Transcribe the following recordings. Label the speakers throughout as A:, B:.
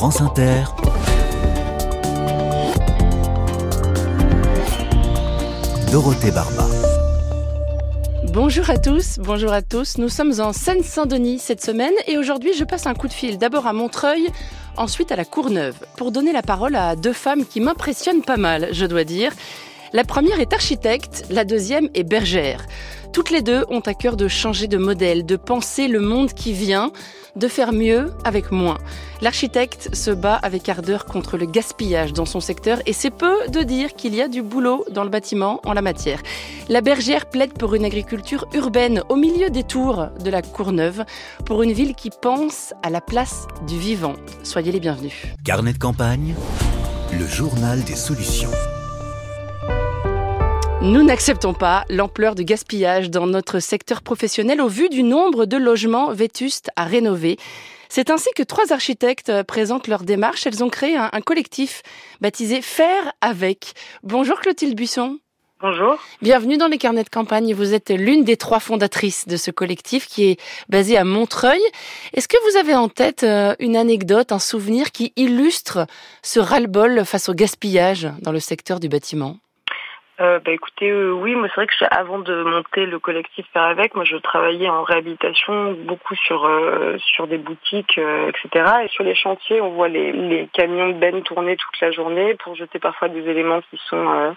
A: France Inter, Dorothée Barba.
B: Bonjour à tous, bonjour à tous. Nous sommes en Seine-Saint-Denis cette semaine et aujourd'hui je passe un coup de fil d'abord à Montreuil, ensuite à la Courneuve pour donner la parole à deux femmes qui m'impressionnent pas mal, je dois dire. La première est architecte, la deuxième est bergère. Toutes les deux ont à cœur de changer de modèle, de penser le monde qui vient, de faire mieux avec moins. L'architecte se bat avec ardeur contre le gaspillage dans son secteur et c'est peu de dire qu'il y a du boulot dans le bâtiment en la matière. La bergère plaide pour une agriculture urbaine au milieu des tours de la Courneuve, pour une ville qui pense à la place du vivant. Soyez les bienvenus.
A: Carnet de campagne, le journal des solutions.
B: Nous n'acceptons pas l'ampleur du gaspillage dans notre secteur professionnel au vu du nombre de logements vétustes à rénover. C'est ainsi que trois architectes présentent leur démarche. Elles ont créé un, collectif baptisé Faire avec. Bonjour Clotilde Buisson.
C: Bonjour.
B: Bienvenue dans les carnets de campagne. Vous êtes l'une des trois fondatrices de ce collectif qui est basé à Montreuil. Est-ce que vous avez en tête euh, une anecdote, un souvenir qui illustre ce ras-le-bol face au gaspillage dans le secteur du bâtiment?
C: Euh, bah écoutez, euh, oui, moi c'est vrai que avant de monter le collectif Faire avec, moi je travaillais en réhabilitation beaucoup sur euh, sur des boutiques, etc. Et sur les chantiers, on voit les, les camions de bennes tourner toute la journée pour jeter parfois des éléments qui sont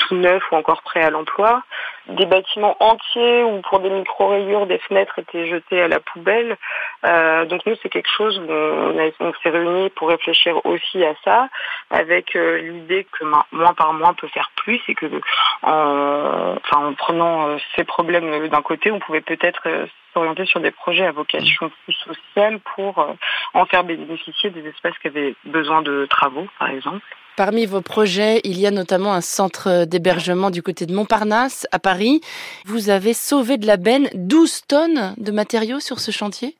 C: tout neufs ou encore prêts à l'emploi. Des bâtiments entiers où pour des micro-rayures, des fenêtres étaient jetées à la poubelle. Euh, donc nous, c'est quelque chose où on, s'est réunis pour réfléchir aussi à ça, avec euh, l'idée que moins par mois peut faire plus et que en, enfin, en prenant euh, ces problèmes d'un côté, on pouvait peut-être s'orienter sur des projets à vocation plus sociale pour en faire bénéficier des espaces qui avaient besoin de travaux, par exemple.
B: Parmi vos projets, il y a notamment un centre d'hébergement du côté de Montparnasse, à Paris. Vous avez sauvé de la benne 12 tonnes de matériaux sur ce chantier?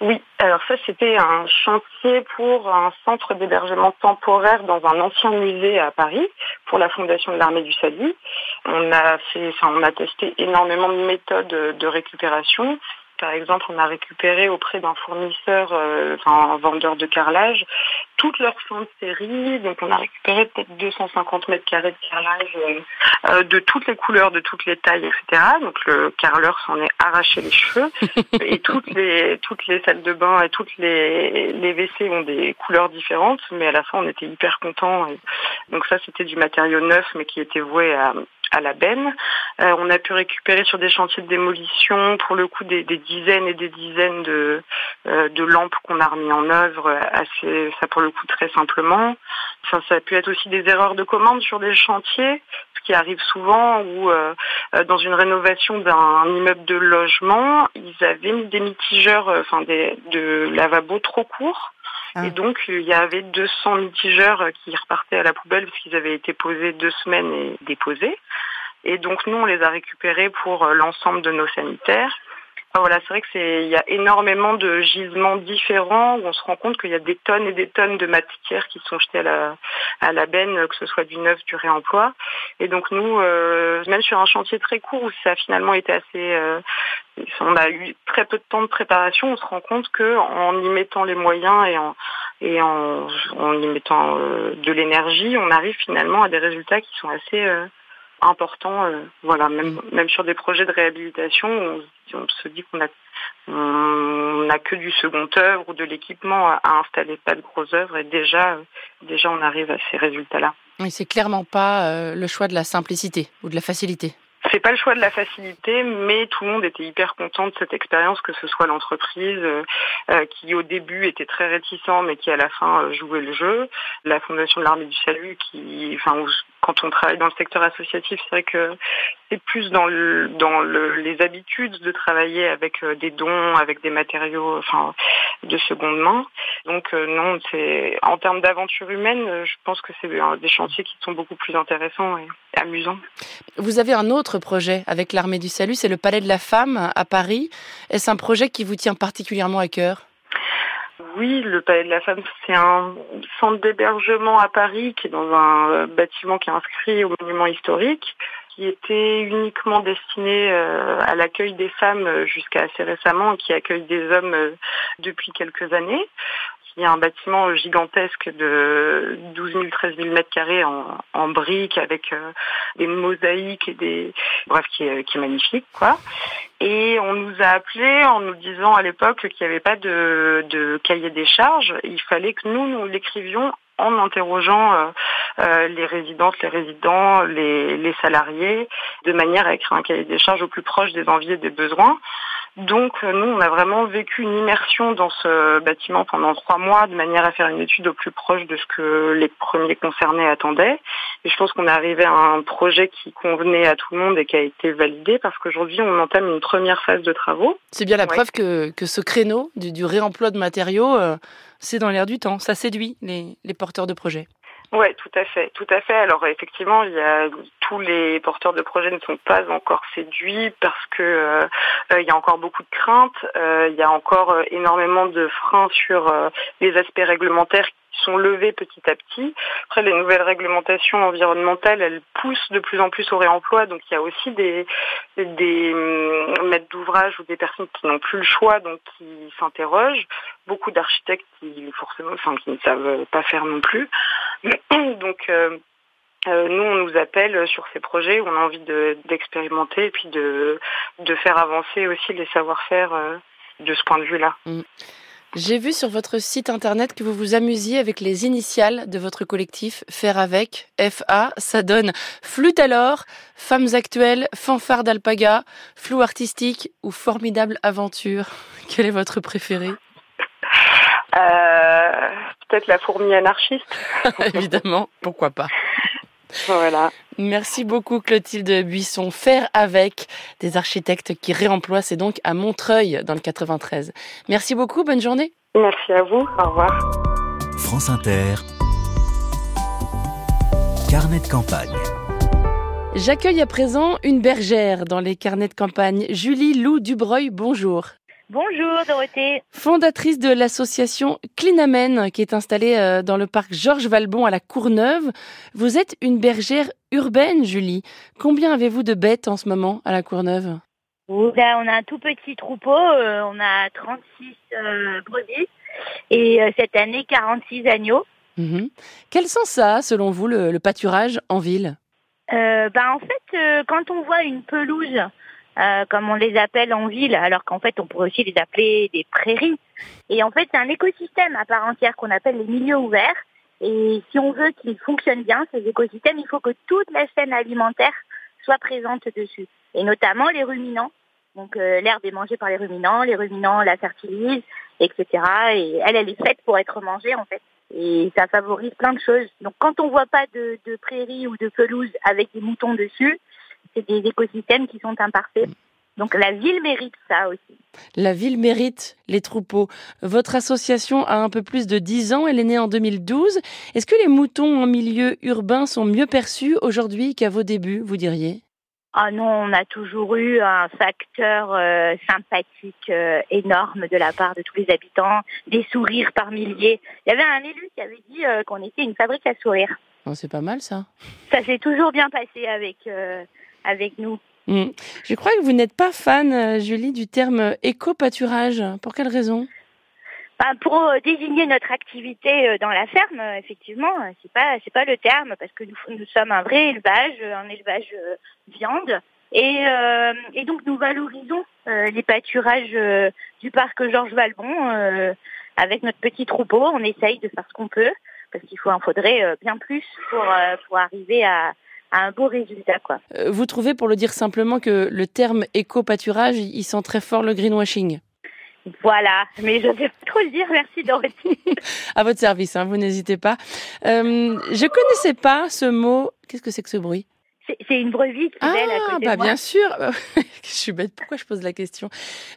C: Oui, alors ça c'était un chantier pour un centre d'hébergement temporaire dans un ancien musée à Paris pour la Fondation de l'Armée du Salut. On a fait, on a testé énormément de méthodes de récupération par exemple, on a récupéré auprès d'un fournisseur, euh, enfin un vendeur de carrelage, toutes leurs fins de série. Donc on a récupéré peut-être 250 mètres carrés de carrelage euh, euh, de toutes les couleurs, de toutes les tailles, etc. Donc le carreleur s'en est arraché les cheveux. et toutes les toutes les salles de bain et toutes les, les WC ont des couleurs différentes, mais à la fin on était hyper contents. Donc ça c'était du matériau neuf, mais qui était voué à, à la benne. Euh, on a pu récupérer sur des chantiers de démolition, pour le coup, des, dizaines et des dizaines de, euh, de lampes qu'on a remis en œuvre, assez, ça pour le coup très simplement. ça a pu être aussi des erreurs de commande sur des chantiers, ce qui arrive souvent, où euh, dans une rénovation d'un immeuble de logement, ils avaient mis des mitigeurs, enfin des de lavabo trop courts. Ah. Et donc, il y avait 200 mitigeurs qui repartaient à la poubelle parce qu'ils avaient été posés deux semaines et déposés. Et donc, nous, on les a récupérés pour euh, l'ensemble de nos sanitaires. voilà, c'est vrai que c'est, il y a énormément de gisements différents où on se rend compte qu'il y a des tonnes et des tonnes de matières qui sont jetées à la, à la benne, que ce soit du neuf, du réemploi. Et donc nous, euh, même sur un chantier très court où ça a finalement été assez, euh, on a eu très peu de temps de préparation, on se rend compte que en y mettant les moyens et en et en, en y mettant euh, de l'énergie, on arrive finalement à des résultats qui sont assez euh, importants. Euh, voilà, même même sur des projets de réhabilitation, on, on se dit qu'on a on n'a que du second œuvre ou de l'équipement à, installer, pas de gros œuvres, et déjà déjà on arrive à ces résultats-là.
B: Oui, c'est clairement pas le choix de la simplicité ou de la facilité.
C: C'est pas le choix de la facilité, mais tout le monde était hyper content de cette expérience, que ce soit l'entreprise euh, euh, qui au début était très réticent, mais qui à la fin euh, jouait le jeu, la Fondation de l'Armée du Salut, qui, enfin, quand on travaille dans le secteur associatif, c'est vrai que c'est plus dans, le, dans le, les habitudes de travailler avec des dons, avec des matériaux, de seconde main. Donc non, c'est en termes d'aventure humaine, je pense que c'est des chantiers qui sont beaucoup plus intéressants et amusants.
B: Vous avez un autre projet avec l'Armée du Salut, c'est le Palais de la Femme à Paris. Est-ce un projet qui vous tient particulièrement à cœur?
C: Oui, le Palais de la Femme, c'est un centre d'hébergement à Paris qui est dans un bâtiment qui est inscrit au monument historique, qui était uniquement destiné euh, à l'accueil des femmes jusqu'à assez récemment qui accueille des hommes euh, depuis quelques années qui est un bâtiment gigantesque de 12 000, 13 000 mètres carrés en, briques avec des mosaïques et des, bref, qui est, magnifique, quoi. Et on nous a appelés en nous disant à l'époque qu'il n'y avait pas de, cahier des charges. Il fallait que nous, nous l'écrivions en interrogeant euh, euh, les résidentes, les résidents, les, les, salariés, de manière à écrire un cahier des charges au plus proche des envies et des besoins. Donc euh, nous, on a vraiment vécu une immersion dans ce bâtiment pendant trois mois, de manière à faire une étude au plus proche de ce que les premiers concernés attendaient. Et je pense qu'on est arrivé à un projet qui convenait à tout le monde et qui a été validé parce qu'aujourd'hui, on entame une première phase de travaux.
B: C'est bien la preuve que, que ce créneau du, du réemploi de matériaux, euh, c'est dans l'air du temps. Ça séduit les, les porteurs de projets.
C: Oui, tout à fait, tout à fait. Alors effectivement, il y a tous les porteurs de projets ne sont pas encore séduits parce que euh, euh, il y a encore beaucoup de craintes, euh, il y a encore euh, énormément de freins sur euh, les aspects réglementaires qui sont levés petit à petit. Après, les nouvelles réglementations environnementales, elles poussent de plus en plus au réemploi, donc il y a aussi des, des hum, maîtres d'ouvrage ou des personnes qui n'ont plus le choix, donc qui s'interrogent. Beaucoup d'architectes qui forcément, enfin, qui ne savent pas faire non plus. Donc euh, euh, nous, on nous appelle sur ces projets on a envie d'expérimenter et puis de, de faire avancer aussi les savoir-faire euh, de ce point de vue-là.
B: Mm. J'ai vu sur votre site internet que vous vous amusiez avec les initiales de votre collectif Faire avec, FA. Ça donne Flûte alors, Femmes actuelles, Fanfare d'alpaga, Flou artistique ou Formidable aventure. Quel est votre préféré?
C: Peut-être la fourmi anarchiste.
B: Évidemment, pourquoi pas.
C: Voilà.
B: Merci beaucoup Clotilde Buisson. Faire avec des architectes qui réemploient, c'est donc à Montreuil dans le 93. Merci beaucoup, bonne journée.
C: Merci à vous, au revoir.
A: France Inter, carnet de campagne.
B: J'accueille à présent une bergère dans les carnets de campagne. Julie Lou Dubreuil, bonjour.
D: Bonjour Dorothée.
B: Fondatrice de l'association Clinamen qui est installée euh, dans le parc Georges Valbon à la Courneuve. Vous êtes une bergère urbaine, Julie. Combien avez-vous de bêtes en ce moment à la Courneuve?
D: Oula, on a un tout petit troupeau, euh, on a 36 euh, brebis et cette année 46 agneaux.
B: Mhm. Quel sens ça selon vous, le, le pâturage en ville?
D: Euh, ben, en fait, euh, quand on voit une pelouse, euh, comme on les appelle en ville, alors qu'en fait on pourrait aussi les appeler des prairies, et en fait c'est un écosystème à part entière qu'on appelle les milieux ouverts. Et si on veut qu'ils fonctionnent bien, ces écosystèmes, il faut que toute la chaîne alimentaire soit présente dessus, et notamment les ruminants. Donc euh, l'herbe est mangée par les ruminants, les ruminants la fertilisent, etc. Et elle, elle est faite pour être mangée en fait. Et ça favorise plein de choses. Donc quand on voit pas de, de prairies ou de pelouse avec des moutons dessus, c'est des écosystèmes qui sont imparfaits. Donc la ville mérite ça aussi.
B: La ville mérite les troupeaux. Votre association a un peu plus de 10 ans, elle est née en 2012. Est-ce que les moutons en milieu urbain sont mieux perçus aujourd'hui qu'à vos débuts, vous diriez?
D: Ah non, on a toujours eu un facteur euh, sympathique euh, énorme de la part de tous les habitants, des sourires par milliers. Il y avait un élu qui avait dit euh, qu'on était une fabrique à sourire.
B: oh, C'est pas mal ça.
D: Ça s'est toujours bien passé avec avec nous.
B: Mm. Je crois que vous n'êtes pas fan, euh, Julie, du terme éco-pâturage. Pour quelle raison?
D: Bah, pour euh, désigner notre activité euh, dans la ferme, effectivement, c'est pas c'est pas le terme parce que nous, nous sommes un vrai élevage, un élevage viande. Et, euh, et donc nous valorisons euh, les pâturages euh, du parc Georges Valbon avec notre petit troupeau. On essaye de faire ce qu'on peut parce qu'il faut en faudrait bien plus pour pour arriver à, à un beau résultat quoi.
B: Euh, Vous trouvez, pour le dire simplement, que le terme éco-pâturage, il sent très fort le greenwashing
D: Voilà, mais je vais pas trop le dire. Merci Dorothy.
B: À votre service, hein, vous n'hésitez pas. Euh, je connaissais pas ce mot. Qu'est-ce que c'est que ce bruit?
D: C'est une brebis qui belle à
B: Ah,
D: côté
B: bah
D: de moi.
B: bien sûr. je suis bête. Pourquoi je pose la question?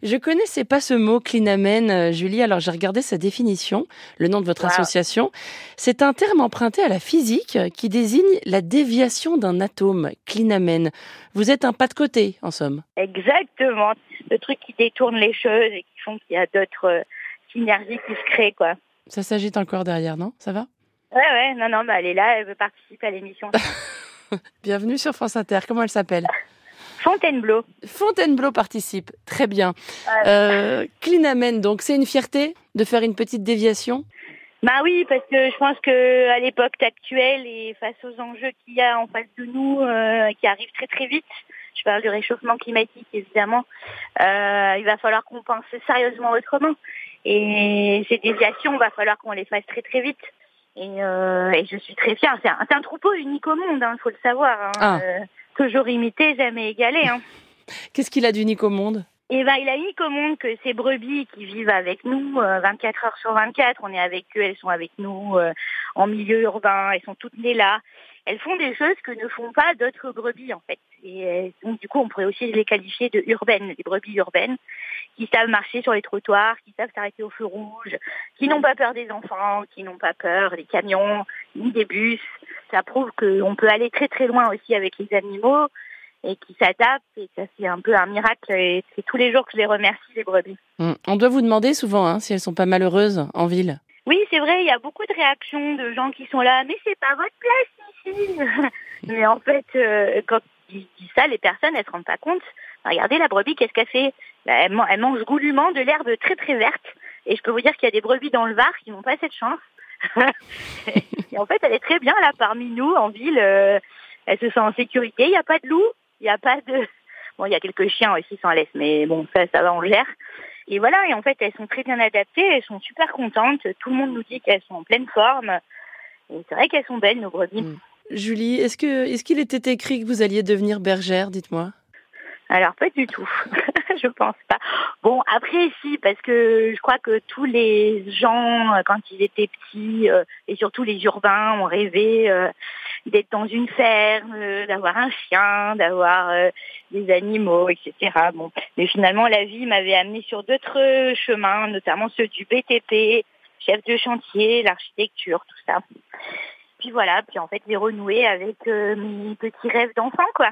B: Je connaissais pas ce mot clinamen, euh, Julie. Alors j'ai regardé sa définition, le nom de votre
D: Wow.
B: association. C'est un terme emprunté à la physique qui désigne la déviation d'un atome. Clinamen. Vous êtes un pas de côté, en somme.
D: Exactement. Le truc qui détourne les choses et qui font qu'il y a d'autres euh, synergies qui se créent, quoi.
B: Ça s'agite encore derrière, non? Ça va?
D: Ouais, ouais, non, non, bah, elle est là, elle veut participer à l'émission.
B: Bienvenue sur France Inter. Comment elle s'appelle?
D: Fontainebleau.
B: Fontainebleau participe. Très bien. Euh, Clinamen, donc c'est une fierté de faire une petite déviation?
D: Bah oui, parce que je pense que à l'époque actuelle et face aux enjeux qu'il y a en face de nous, euh, qui arrivent très très vite, je parle du réchauffement climatique évidemment, euh, il va falloir qu'on pense sérieusement autrement. Et ces déviations, il va falloir qu'on les fasse très très vite. Et, euh, et je suis très fière. C'est un, un, troupeau unique au monde, il hein, faut le savoir. Hein, ah. euh, toujours imité, jamais égalé. Hein.
B: Qu'est-ce qu'il a d'unique au monde?
D: Et ben, il a unique au monde que ces brebis qui vivent avec nous 24 euh, heures sur 24, on est avec eux, elles sont avec nous euh, en milieu urbain, elles sont toutes nées là. Elles font des choses que ne font pas d'autres brebis en fait. Et donc du coup, on pourrait aussi les qualifier de urbaines, des brebis urbaines, qui savent marcher sur les trottoirs, qui savent s'arrêter au feu rouge, qui n'ont pas peur des enfants, qui n'ont pas peur des camions, ni des bus. Ça prouve qu'on peut aller très très loin aussi avec les animaux et qui s'adaptent et ça c'est un peu un miracle et c'est tous les jours que je les remercie les brebis.
B: Hum, on doit vous demander souvent hein, si elles sont pas malheureuses en ville.
D: Oui, c'est vrai, il y a beaucoup de réactions de gens qui sont là, mais c'est pas votre place mais en fait, euh, quand ils disent ça, les personnes, elles se rendent pas compte. Regardez la brebis, qu'est-ce qu'elle fait? Bah, elle, elle, mange goulûment de l'herbe très très verte. Et je peux vous dire qu'il y a des brebis dans le Var qui n'ont pas cette chance. et en fait, elle est très bien là parmi nous en ville. Euh, elle se sent en sécurité. Il n'y a pas de loup, il n'y a pas de... Bon, il y a quelques chiens aussi sans laisse, mais bon, ça, ça va, on gère. Et voilà, et en fait, elles sont très bien adaptées, elles sont super contentes. Tout le monde nous dit qu'elles sont en pleine forme. Et c'est vrai qu'elles sont belles, nos brebis. Mm.
B: Julie, est-ce qu'il était écrit que vous alliez devenir bergère, dites-moi?
D: Alors pas du tout. je pense pas. Bon, après si, parce que je crois que tous les gens, quand ils étaient petits, euh, et surtout les urbains, ont rêvé euh, d'être dans une ferme, euh, d'avoir un chien, d'avoir euh, des animaux, etc. Bon, mais finalement la vie m'avait amené sur d'autres chemins, notamment ceux du BTP, chef de chantier, l'architecture, tout ça. Puis voilà, puis en fait j'ai renoué avec euh, mes petits rêves d'enfant, quoi.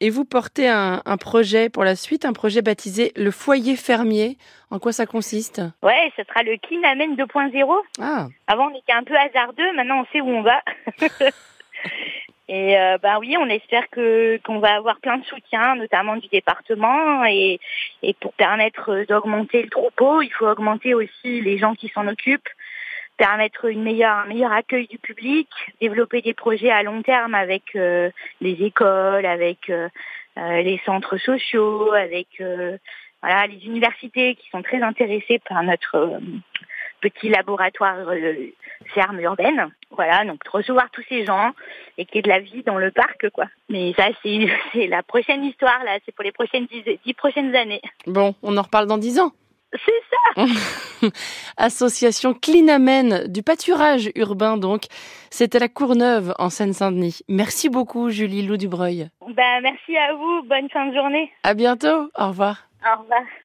B: Et vous portez un, un, projet pour la suite, un projet baptisé le foyer fermier. En quoi ça consiste?
D: Ouais, ce sera le Kinamen 2.0. Ah. Avant, on était un peu hasardeux. Maintenant, on sait où on va. Et euh, bah oui, on espère que qu'on va avoir plein de soutien, notamment du département, et, et pour permettre d'augmenter le troupeau, il faut augmenter aussi les gens qui s'en occupent, permettre une meilleure, un meilleur accueil du public, développer des projets à long terme avec euh, les écoles, avec euh, euh les centres sociaux, avec euh, voilà les universités qui sont très intéressées par notre petit laboratoire ferme urbaine. Voilà, donc recevoir tous ces gens et qu'il y ait de la vie dans le parc, quoi. Mais ça, c'est la prochaine histoire, là. C'est pour les prochaines dix, prochaines années.
B: Bon, on en reparle dans dix ans.
D: C'est
B: ça Association Clinamen du pâturage urbain, donc. C'était la Courneuve, en Seine-Saint-Denis. Merci beaucoup, Julie Loup Dubreuil.
D: Ben, merci à vous. Bonne fin de journée.
B: À bientôt. Au revoir.
D: Au revoir.